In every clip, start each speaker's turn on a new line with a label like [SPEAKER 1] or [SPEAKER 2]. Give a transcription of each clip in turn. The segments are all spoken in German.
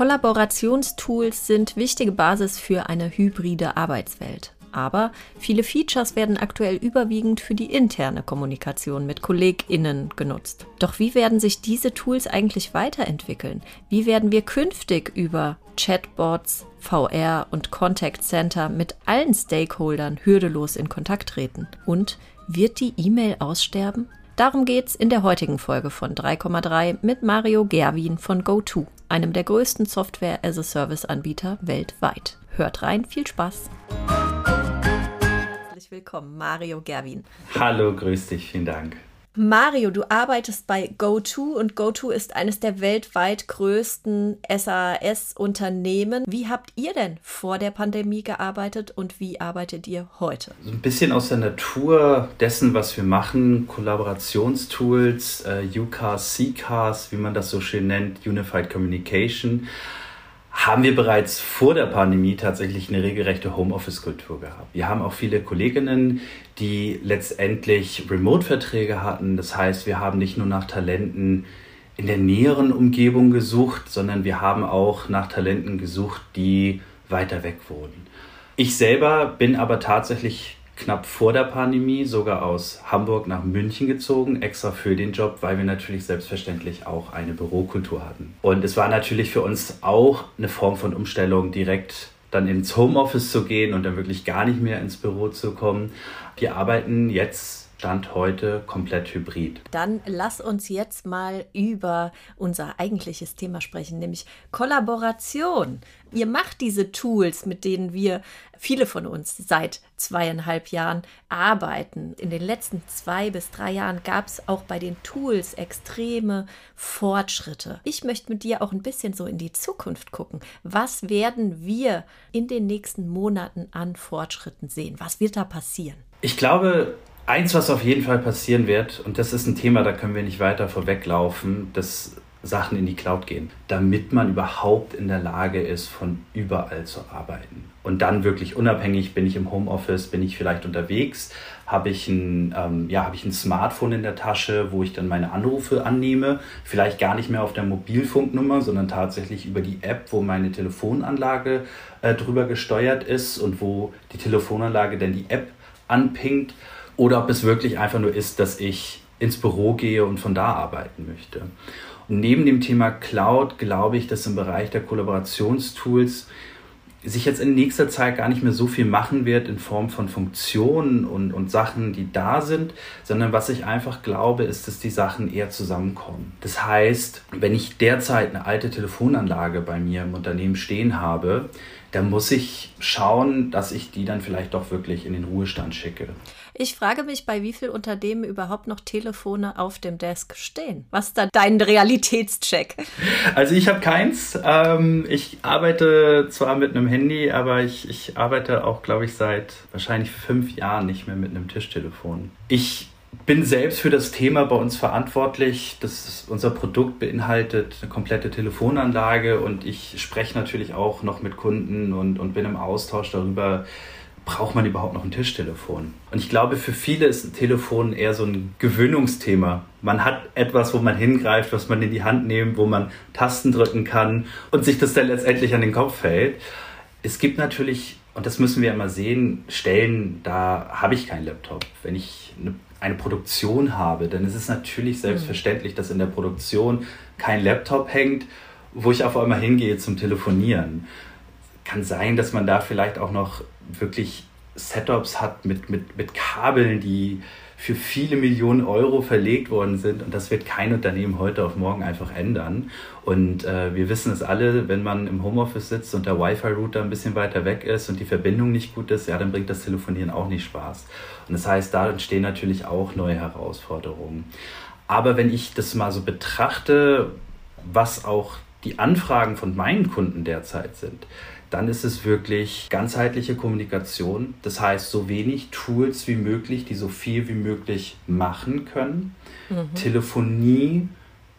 [SPEAKER 1] Kollaborationstools sind wichtige Basis für eine hybride Arbeitswelt. Aber viele Features werden aktuell überwiegend für die interne Kommunikation mit KollegInnen genutzt. Doch wie werden sich diese Tools eigentlich weiterentwickeln? Wie werden wir künftig über Chatbots, VR und Contact Center mit allen Stakeholdern hürdelos in Kontakt treten? Und wird die E-Mail aussterben? Darum geht's in der heutigen Folge von 3,3 mit Mario Gerwin von GoTo, einem der größten Software-as-a-Service-Anbieter weltweit. Hört rein, viel Spaß! Herzlich willkommen, Mario Gerwin.
[SPEAKER 2] Hallo, grüß dich, vielen Dank.
[SPEAKER 1] Mario, du arbeitest bei GoTo und GoTo ist eines der weltweit größten SAS-Unternehmen. Wie habt ihr denn vor der Pandemie gearbeitet und wie arbeitet ihr heute?
[SPEAKER 2] So ein bisschen aus der Natur dessen, was wir machen, Kollaborationstools, äh, UCAS, CCAS, wie man das so schön nennt, Unified Communication haben wir bereits vor der Pandemie tatsächlich eine regelrechte Homeoffice-Kultur gehabt. Wir haben auch viele Kolleginnen, die letztendlich Remote-Verträge hatten. Das heißt, wir haben nicht nur nach Talenten in der näheren Umgebung gesucht, sondern wir haben auch nach Talenten gesucht, die weiter weg wurden. Ich selber bin aber tatsächlich knapp vor der Pandemie sogar aus Hamburg nach München gezogen, extra für den Job, weil wir natürlich selbstverständlich auch eine Bürokultur hatten. Und es war natürlich für uns auch eine Form von Umstellung, direkt dann ins Homeoffice zu gehen und dann wirklich gar nicht mehr ins Büro zu kommen. Wir arbeiten jetzt Stand heute komplett hybrid.
[SPEAKER 1] Dann lass uns jetzt mal über unser eigentliches Thema sprechen, nämlich Kollaboration. Ihr macht diese Tools, mit denen wir viele von uns seit zweieinhalb Jahren arbeiten. In den letzten zwei bis drei Jahren gab es auch bei den Tools extreme Fortschritte. Ich möchte mit dir auch ein bisschen so in die Zukunft gucken. Was werden wir in den nächsten Monaten an Fortschritten sehen? Was wird da passieren?
[SPEAKER 2] Ich glaube, Eins, was auf jeden Fall passieren wird, und das ist ein Thema, da können wir nicht weiter vorweglaufen, dass Sachen in die Cloud gehen, damit man überhaupt in der Lage ist, von überall zu arbeiten. Und dann wirklich unabhängig, bin ich im Homeoffice, bin ich vielleicht unterwegs, habe ich, ein, ähm, ja, habe ich ein Smartphone in der Tasche, wo ich dann meine Anrufe annehme, vielleicht gar nicht mehr auf der Mobilfunknummer, sondern tatsächlich über die App, wo meine Telefonanlage äh, drüber gesteuert ist und wo die Telefonanlage dann die App anpingt oder ob es wirklich einfach nur ist, dass ich ins Büro gehe und von da arbeiten möchte. Und neben dem Thema Cloud glaube ich, dass im Bereich der Kollaborationstools sich jetzt in nächster Zeit gar nicht mehr so viel machen wird in Form von Funktionen und, und Sachen, die da sind, sondern was ich einfach glaube, ist, dass die Sachen eher zusammenkommen. Das heißt, wenn ich derzeit eine alte Telefonanlage bei mir im Unternehmen stehen habe, dann muss ich schauen, dass ich die dann vielleicht doch wirklich in den Ruhestand schicke.
[SPEAKER 1] Ich frage mich, bei wie vielen Unternehmen überhaupt noch Telefone auf dem Desk stehen. Was ist da dein Realitätscheck?
[SPEAKER 2] Also ich habe keins. Ähm, ich arbeite zwar mit einem Handy, aber ich, ich arbeite auch, glaube ich, seit wahrscheinlich fünf Jahren nicht mehr mit einem Tischtelefon. Ich bin selbst für das Thema bei uns verantwortlich. Das unser Produkt beinhaltet eine komplette Telefonanlage und ich spreche natürlich auch noch mit Kunden und, und bin im Austausch darüber, braucht man überhaupt noch ein Tischtelefon? Und ich glaube, für viele ist ein Telefon eher so ein Gewöhnungsthema. Man hat etwas, wo man hingreift, was man in die Hand nimmt, wo man Tasten drücken kann und sich das dann letztendlich an den Kopf fällt. Es gibt natürlich, und das müssen wir immer sehen, Stellen, da habe ich keinen Laptop. Wenn ich eine, eine Produktion habe, dann ist es natürlich mhm. selbstverständlich, dass in der Produktion kein Laptop hängt, wo ich auf einmal hingehe zum Telefonieren kann sein, dass man da vielleicht auch noch wirklich Setups hat mit, mit, mit Kabeln, die für viele Millionen Euro verlegt worden sind. Und das wird kein Unternehmen heute auf morgen einfach ändern. Und äh, wir wissen es alle, wenn man im Homeoffice sitzt und der Wi-Fi-Router ein bisschen weiter weg ist und die Verbindung nicht gut ist, ja, dann bringt das Telefonieren auch nicht Spaß. Und das heißt, da entstehen natürlich auch neue Herausforderungen. Aber wenn ich das mal so betrachte, was auch die Anfragen von meinen Kunden derzeit sind, dann ist es wirklich ganzheitliche Kommunikation. Das heißt, so wenig Tools wie möglich, die so viel wie möglich machen können. Mhm. Telefonie,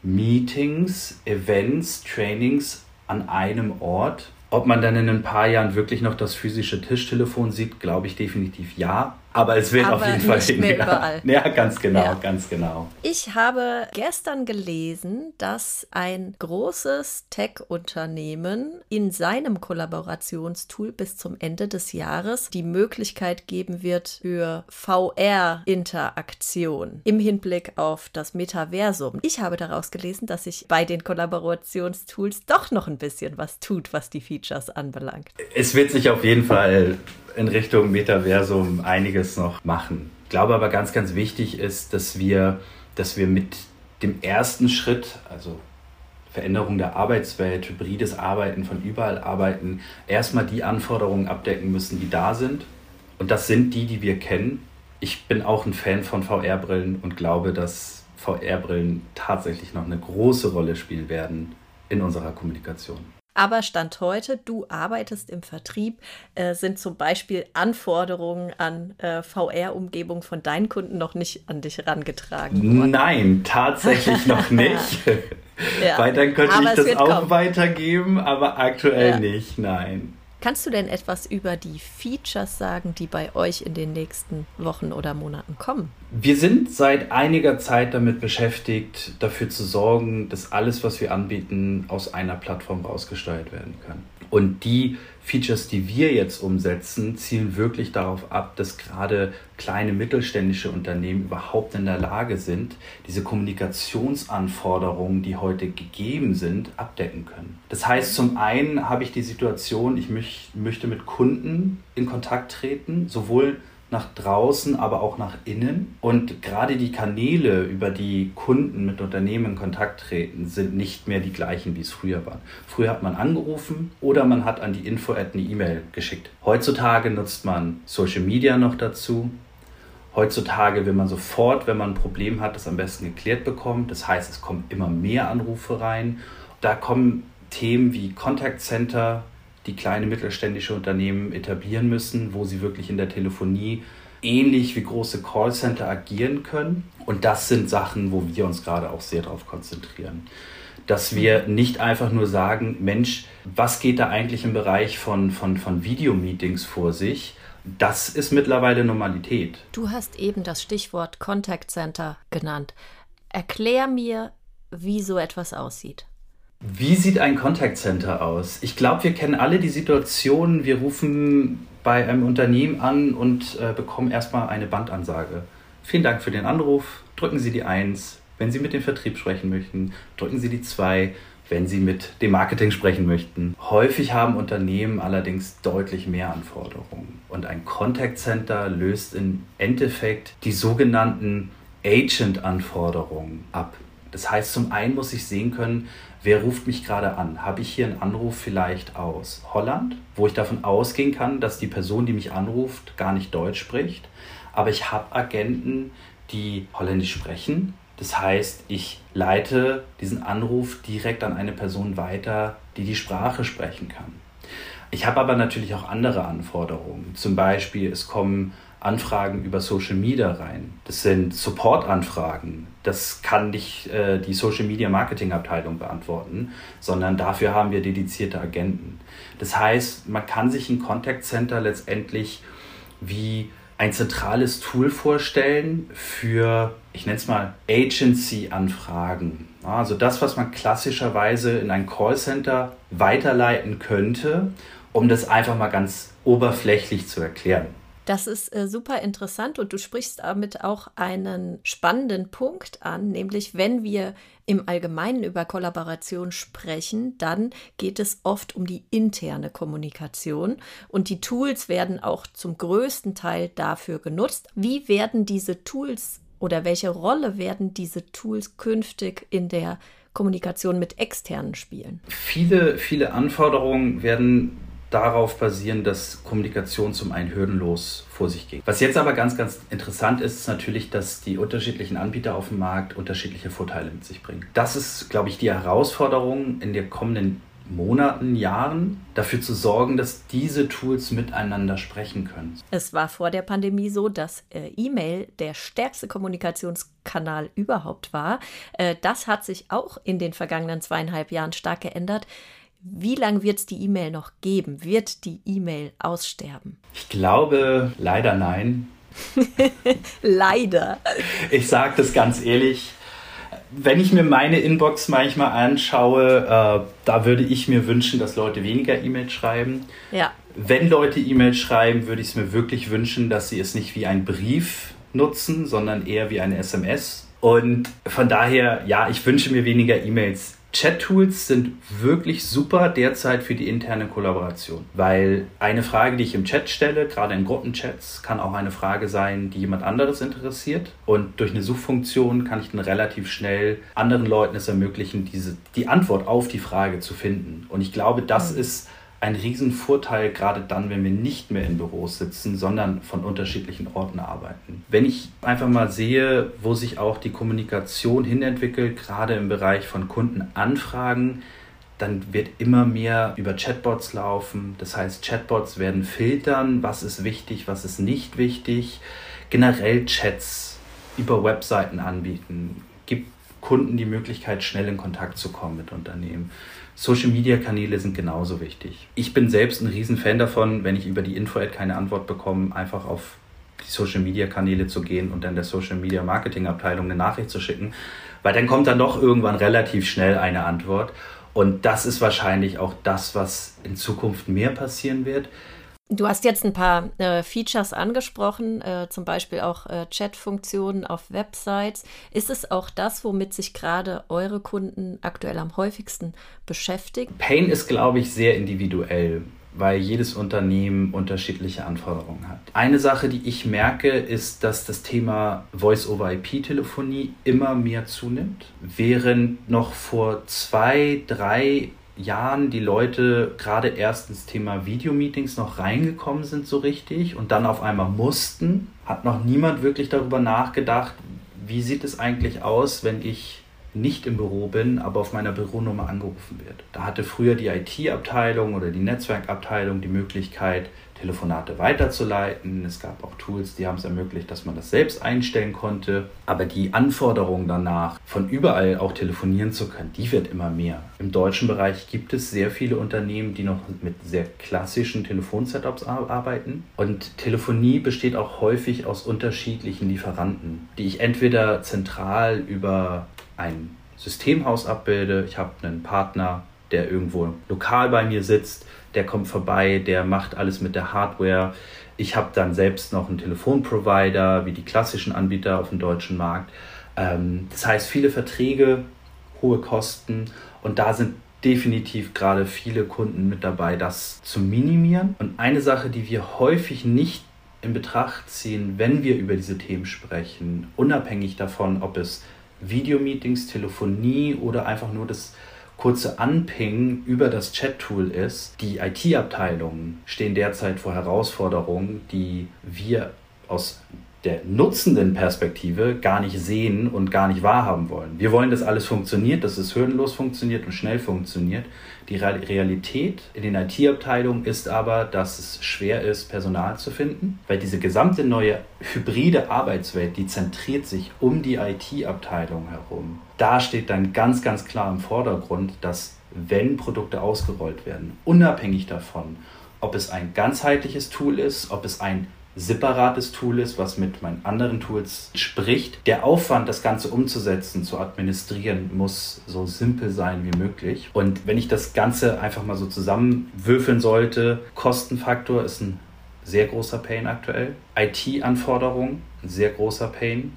[SPEAKER 2] Meetings, Events, Trainings an einem Ort. Ob man dann in ein paar Jahren wirklich noch das physische Tischtelefon sieht, glaube ich definitiv ja. Aber es wird auf jeden Fall
[SPEAKER 1] nicht mehr überall.
[SPEAKER 2] Ja, ganz genau,
[SPEAKER 1] Ja.
[SPEAKER 2] ganz genau.
[SPEAKER 1] Ich habe gestern gelesen, dass ein großes Tech-Unternehmen in seinem Kollaborationstool bis zum Ende des Jahres die Möglichkeit geben wird für VR-Interaktion im Hinblick auf das Metaversum. Ich habe daraus gelesen, dass sich bei den Kollaborationstools doch noch ein bisschen was tut, was die Features anbelangt.
[SPEAKER 2] Es wird sich auf jeden Fall in Richtung Metaversum einiges noch machen. Ich glaube aber ganz, ganz wichtig ist, dass wir, dass wir mit dem ersten Schritt, also Veränderung der Arbeitswelt, hybrides Arbeiten, von überall arbeiten, erstmal die Anforderungen abdecken müssen, die da sind. Und das sind die, die wir kennen. Ich bin auch ein Fan von VR-Brillen und glaube, dass VR-Brillen tatsächlich noch eine große Rolle spielen werden in unserer Kommunikation.
[SPEAKER 1] Aber Stand heute, du arbeitest im Vertrieb, äh, sind zum Beispiel Anforderungen an äh, VR-Umgebung von deinen Kunden noch nicht an dich herangetragen worden.
[SPEAKER 2] Nein, tatsächlich noch nicht.
[SPEAKER 1] Ja.
[SPEAKER 2] Weil dann könnte
[SPEAKER 1] Aber
[SPEAKER 2] ich das auch
[SPEAKER 1] kommen.
[SPEAKER 2] weitergeben, aber aktuell
[SPEAKER 1] Ja.
[SPEAKER 2] nicht, nein.
[SPEAKER 1] Kannst du denn etwas über die Features sagen, die bei euch in den nächsten Wochen oder Monaten kommen?
[SPEAKER 2] Wir sind seit einiger Zeit damit beschäftigt, dafür zu sorgen, dass alles, was wir anbieten, aus einer Plattform rausgesteuert werden kann. Und die Features, die wir jetzt umsetzen, zielen wirklich darauf ab, dass gerade kleine mittelständische Unternehmen überhaupt in der Lage sind, diese Kommunikationsanforderungen, die heute gegeben sind, abdecken können. Das heißt, zum einen habe ich die Situation, ich möch, möchte mit Kunden in Kontakt treten, sowohl nach draußen, aber auch nach innen. Und gerade die Kanäle, über die Kunden mit Unternehmen in Kontakt treten, sind nicht mehr die gleichen, wie es früher war. Früher hat man angerufen oder man hat an die Info eine E-Mail geschickt. Heutzutage nutzt man Social Media noch dazu. Heutzutage will man sofort, wenn man ein Problem hat, das am besten geklärt bekommen. Das heißt, es kommen immer mehr Anrufe rein. Da kommen Themen wie Contact Center, die kleine mittelständische Unternehmen etablieren müssen, wo sie wirklich in der Telefonie ähnlich wie große Callcenter agieren können. Und das sind Sachen, wo wir uns gerade auch sehr darauf konzentrieren. Dass wir nicht einfach nur sagen, Mensch, was geht da eigentlich im Bereich von, von, von Videomeetings vor sich? Das ist mittlerweile Normalität.
[SPEAKER 1] Du hast eben das Stichwort Contact Center genannt. Erklär mir, wie so etwas aussieht.
[SPEAKER 2] Wie sieht ein Contact Center aus? Ich glaube, wir kennen alle die Situation, wir rufen bei einem Unternehmen an und äh, bekommen erstmal eine Bandansage. Vielen Dank für den Anruf. Drücken Sie die 1, wenn Sie mit dem Vertrieb sprechen möchten. Drücken Sie die 2, wenn Sie mit dem Marketing sprechen möchten. Häufig haben Unternehmen allerdings deutlich mehr Anforderungen. Und ein Contact Center löst im Endeffekt die sogenannten Agent-Anforderungen ab. Das heißt, zum einen muss ich sehen können, wer ruft mich gerade an? Habe ich hier einen Anruf vielleicht aus Holland, wo ich davon ausgehen kann, dass die Person, die mich anruft, gar nicht Deutsch spricht. Aber ich habe Agenten, die Holländisch sprechen. Das heißt, ich leite diesen Anruf direkt an eine Person weiter, die die Sprache sprechen kann. Ich habe aber natürlich auch andere Anforderungen. Zum Beispiel, es kommen Anfragen über Social Media rein. Das sind Support-Anfragen. Das kann nicht äh, die Social Media Marketing Abteilung beantworten, sondern dafür haben wir dedizierte Agenten. Das heißt, man kann sich ein Contact Center letztendlich wie ein zentrales Tool vorstellen für, ich nenne es mal, Agency-Anfragen. Also das, was man klassischerweise in ein Callcenter weiterleiten könnte, um das einfach mal ganz oberflächlich zu erklären.
[SPEAKER 1] Das ist äh, super interessant und du sprichst damit auch einen spannenden Punkt an, nämlich wenn wir im Allgemeinen über Kollaboration sprechen, dann geht es oft um die interne Kommunikation und die Tools werden auch zum größten Teil dafür genutzt. Wie werden diese Tools oder welche Rolle werden diese Tools künftig in der Kommunikation mit externen spielen?
[SPEAKER 2] Viele, viele Anforderungen werden darauf basieren, dass Kommunikation zum einen hürdenlos vor sich geht. Was jetzt aber ganz, ganz interessant ist, ist natürlich, dass die unterschiedlichen Anbieter auf dem Markt unterschiedliche Vorteile mit sich bringen. Das ist, glaube ich, die Herausforderung in den kommenden Monaten, Jahren, dafür zu sorgen, dass diese Tools miteinander sprechen können.
[SPEAKER 1] Es war vor der Pandemie so, dass äh, E-Mail der stärkste Kommunikationskanal überhaupt war. Äh, das hat sich auch in den vergangenen zweieinhalb Jahren stark geändert. Wie lange wird es die E-Mail noch geben? Wird die E-Mail aussterben?
[SPEAKER 2] Ich glaube leider nein.
[SPEAKER 1] Leider.
[SPEAKER 2] Ich sage das ganz ehrlich. Wenn ich mir meine Inbox manchmal anschaue, äh, da würde ich mir wünschen, dass Leute weniger E-Mails schreiben.
[SPEAKER 1] Ja.
[SPEAKER 2] Wenn Leute E-Mails schreiben, würde ich es mir wirklich wünschen, dass sie es nicht wie ein Brief nutzen, sondern eher wie eine SMS. Und von daher, ja, ich wünsche mir weniger E-Mails. Chat-Tools sind wirklich super derzeit für die interne Kollaboration, weil eine Frage, die ich im Chat stelle, gerade in Gruppenchats, kann auch eine Frage sein, die jemand anderes interessiert. Und durch eine Suchfunktion kann ich dann relativ schnell anderen Leuten es ermöglichen, diese, die Antwort auf die Frage zu finden. Und ich glaube, das mhm. ist ein Riesenvorteil, gerade dann, wenn wir nicht mehr in Büros sitzen, sondern von unterschiedlichen Orten arbeiten. Wenn ich einfach mal sehe, wo sich auch die Kommunikation hinentwickelt, gerade im Bereich von Kundenanfragen, dann wird immer mehr über Chatbots laufen. Das heißt, Chatbots werden filtern, was ist wichtig, was ist nicht wichtig. Generell Chats über Webseiten anbieten, gibt Kunden die Möglichkeit, schnell in Kontakt zu kommen mit Unternehmen. Social-Media-Kanäle sind genauso wichtig. Ich bin selbst ein Riesenfan davon, wenn ich über die Info-Ad keine Antwort bekomme, einfach auf die Social-Media-Kanäle zu gehen und dann der Social-Media-Marketing-Abteilung eine Nachricht zu schicken, weil dann kommt dann doch irgendwann relativ schnell eine Antwort. Und das ist wahrscheinlich auch das, was in Zukunft mehr passieren wird.
[SPEAKER 1] Du hast jetzt ein paar äh, Features angesprochen, äh, zum Beispiel auch äh, Chat-Funktionen auf Websites. Ist es auch das, womit sich gerade eure Kunden aktuell am häufigsten beschäftigen?
[SPEAKER 2] Pain ist, glaube ich, sehr individuell, weil jedes Unternehmen unterschiedliche Anforderungen hat. Eine Sache, die ich merke, ist, dass das Thema Voice-over-IP-Telefonie immer mehr zunimmt, während noch vor zwei, drei Jahren die Leute gerade erst ins Thema Videomeetings noch reingekommen sind so richtig und dann auf einmal mussten, hat noch niemand wirklich darüber nachgedacht, wie sieht es eigentlich aus, wenn ich nicht im Büro bin, aber auf meiner Büronummer angerufen wird. Da hatte früher die IT-Abteilung oder die Netzwerkabteilung die Möglichkeit, Telefonate weiterzuleiten. Es gab auch Tools, die haben es ermöglicht, dass man das selbst einstellen konnte. Aber die Anforderung danach, von überall auch telefonieren zu können, die wird immer mehr. Im deutschen Bereich gibt es sehr viele Unternehmen, die noch mit sehr klassischen Telefonsetups arbeiten. Und Telefonie besteht auch häufig aus unterschiedlichen Lieferanten, die ich entweder zentral über ein Systemhaus abbilde. Ich habe einen Partner, der irgendwo lokal bei mir sitzt der kommt vorbei, der macht alles mit der Hardware. Ich habe dann selbst noch einen Telefonprovider, wie die klassischen Anbieter auf dem deutschen Markt. Ähm, das heißt, viele Verträge, hohe Kosten und da sind definitiv gerade viele Kunden mit dabei, das zu minimieren. Und eine Sache, die wir häufig nicht in Betracht ziehen, wenn wir über diese Themen sprechen, unabhängig davon, ob es Videomeetings, Telefonie oder einfach nur das kurze Anping über das Chat-Tool ist. Die IT-Abteilungen stehen derzeit vor Herausforderungen, die wir aus der nutzenden Perspektive gar nicht sehen und gar nicht wahrhaben wollen. Wir wollen, dass alles funktioniert, dass es hürdenlos funktioniert und schnell funktioniert. Die Realität in den IT-Abteilungen ist aber, dass es schwer ist, Personal zu finden, weil diese gesamte neue hybride Arbeitswelt, die zentriert sich um die IT-Abteilung herum. Da steht dann ganz, ganz klar im Vordergrund, dass wenn Produkte ausgerollt werden, unabhängig davon, ob es ein ganzheitliches Tool ist, ob es ein separates Tool ist, was mit meinen anderen Tools spricht. Der Aufwand, das Ganze umzusetzen, zu administrieren, muss so simpel sein wie möglich. Und wenn ich das Ganze einfach mal so zusammenwürfeln sollte, Kostenfaktor ist ein sehr großer Pain aktuell. IT-Anforderungen, ein sehr großer Pain.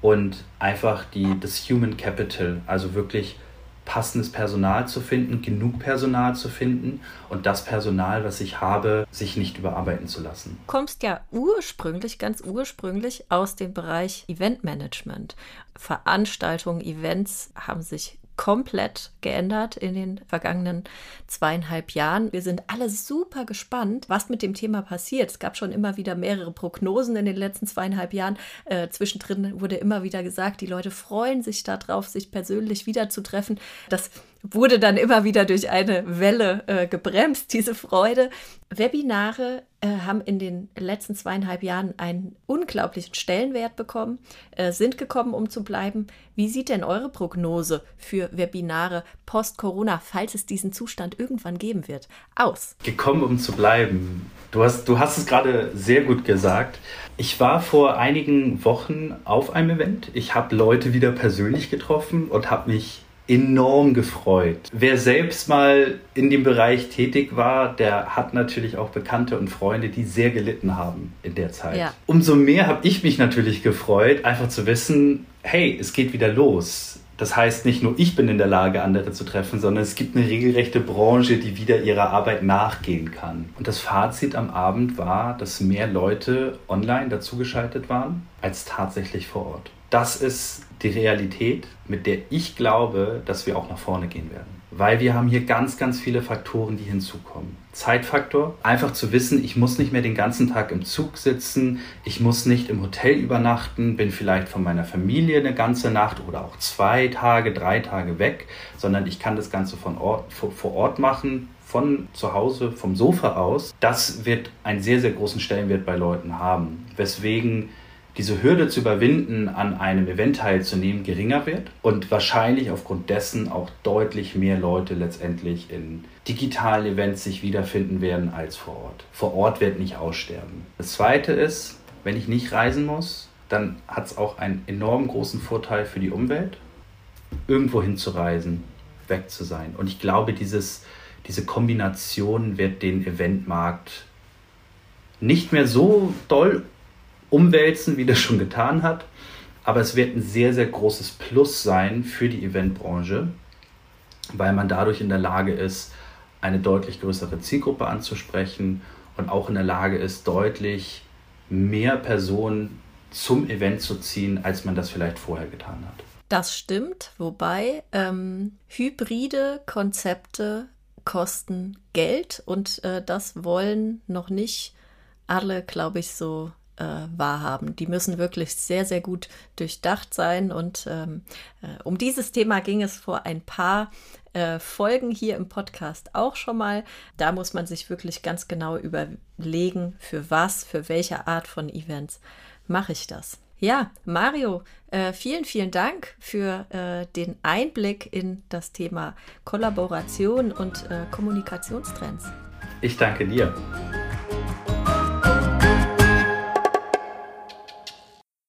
[SPEAKER 2] Und einfach die, das Human Capital, also wirklich passendes Personal zu finden, genug Personal zu finden und das Personal, was ich habe, sich nicht überarbeiten zu lassen.
[SPEAKER 1] Du kommst ja ursprünglich, ganz ursprünglich aus dem Bereich Eventmanagement. Veranstaltungen, Events haben sich komplett geändert in den vergangenen zweieinhalb Jahren. Wir sind alle super gespannt, was mit dem Thema passiert. Es gab schon immer wieder mehrere Prognosen in den letzten zweieinhalb Jahren. Äh, zwischendrin wurde immer wieder gesagt, die Leute freuen sich darauf, sich persönlich wiederzutreffen. Das wurde dann immer wieder durch eine Welle äh, gebremst, diese Freude. Webinare äh, haben in den letzten zweieinhalb Jahren einen unglaublichen Stellenwert bekommen, äh, sind gekommen, um zu bleiben. Wie sieht denn eure Prognose für Webinare post-Corona, falls es diesen Zustand irgendwann geben wird, aus?
[SPEAKER 2] Gekommen, um zu bleiben. Du hast, du hast es gerade sehr gut gesagt. Ich war vor einigen Wochen auf einem Event. Ich habe Leute wieder persönlich getroffen und habe mich enorm gefreut. Wer selbst mal in dem Bereich tätig war, der hat natürlich auch Bekannte und Freunde, die sehr gelitten haben in der Zeit. Ja. Umso mehr habe ich mich natürlich gefreut, einfach zu wissen, hey, es geht wieder los. Das heißt, nicht nur ich bin in der Lage, andere zu treffen, sondern es gibt eine regelrechte Branche, die wieder ihrer Arbeit nachgehen kann. Und das Fazit am Abend war, dass mehr Leute online dazugeschaltet waren als tatsächlich vor Ort. Das ist die Realität, mit der ich glaube, dass wir auch nach vorne gehen werden. Weil wir haben hier ganz, ganz viele Faktoren, die hinzukommen. Zeitfaktor, einfach zu wissen, ich muss nicht mehr den ganzen Tag im Zug sitzen, ich muss nicht im Hotel übernachten, bin vielleicht von meiner Familie eine ganze Nacht oder auch zwei Tage, drei Tage weg, sondern ich kann das Ganze von Ort, vor Ort machen, von zu Hause, vom Sofa aus. Das wird einen sehr, sehr großen Stellenwert bei Leuten haben. Weswegen diese Hürde zu überwinden, an einem Event teilzunehmen, geringer wird und wahrscheinlich aufgrund dessen auch deutlich mehr Leute letztendlich in digitalen Events sich wiederfinden werden als vor Ort. Vor Ort wird nicht aussterben. Das Zweite ist, wenn ich nicht reisen muss, dann hat es auch einen enorm großen Vorteil für die Umwelt, irgendwo hinzureisen, weg zu sein. Und ich glaube, dieses, diese Kombination wird den Eventmarkt nicht mehr so doll umwälzen, wie das schon getan hat. Aber es wird ein sehr, sehr großes Plus sein für die Eventbranche, weil man dadurch in der Lage ist, eine deutlich größere Zielgruppe anzusprechen und auch in der Lage ist, deutlich mehr Personen zum Event zu ziehen, als man das vielleicht vorher getan hat.
[SPEAKER 1] Das stimmt, wobei ähm, hybride Konzepte kosten Geld und äh, das wollen noch nicht alle, glaube ich, so äh, wahrhaben. Die müssen wirklich sehr, sehr gut durchdacht sein. Und ähm, äh, um dieses Thema ging es vor ein paar äh, Folgen hier im Podcast auch schon mal. Da muss man sich wirklich ganz genau überlegen, für was, für welche Art von Events mache ich das. Ja, Mario, äh, vielen, vielen Dank für äh, den Einblick in das Thema Kollaboration und äh, Kommunikationstrends.
[SPEAKER 2] Ich danke dir.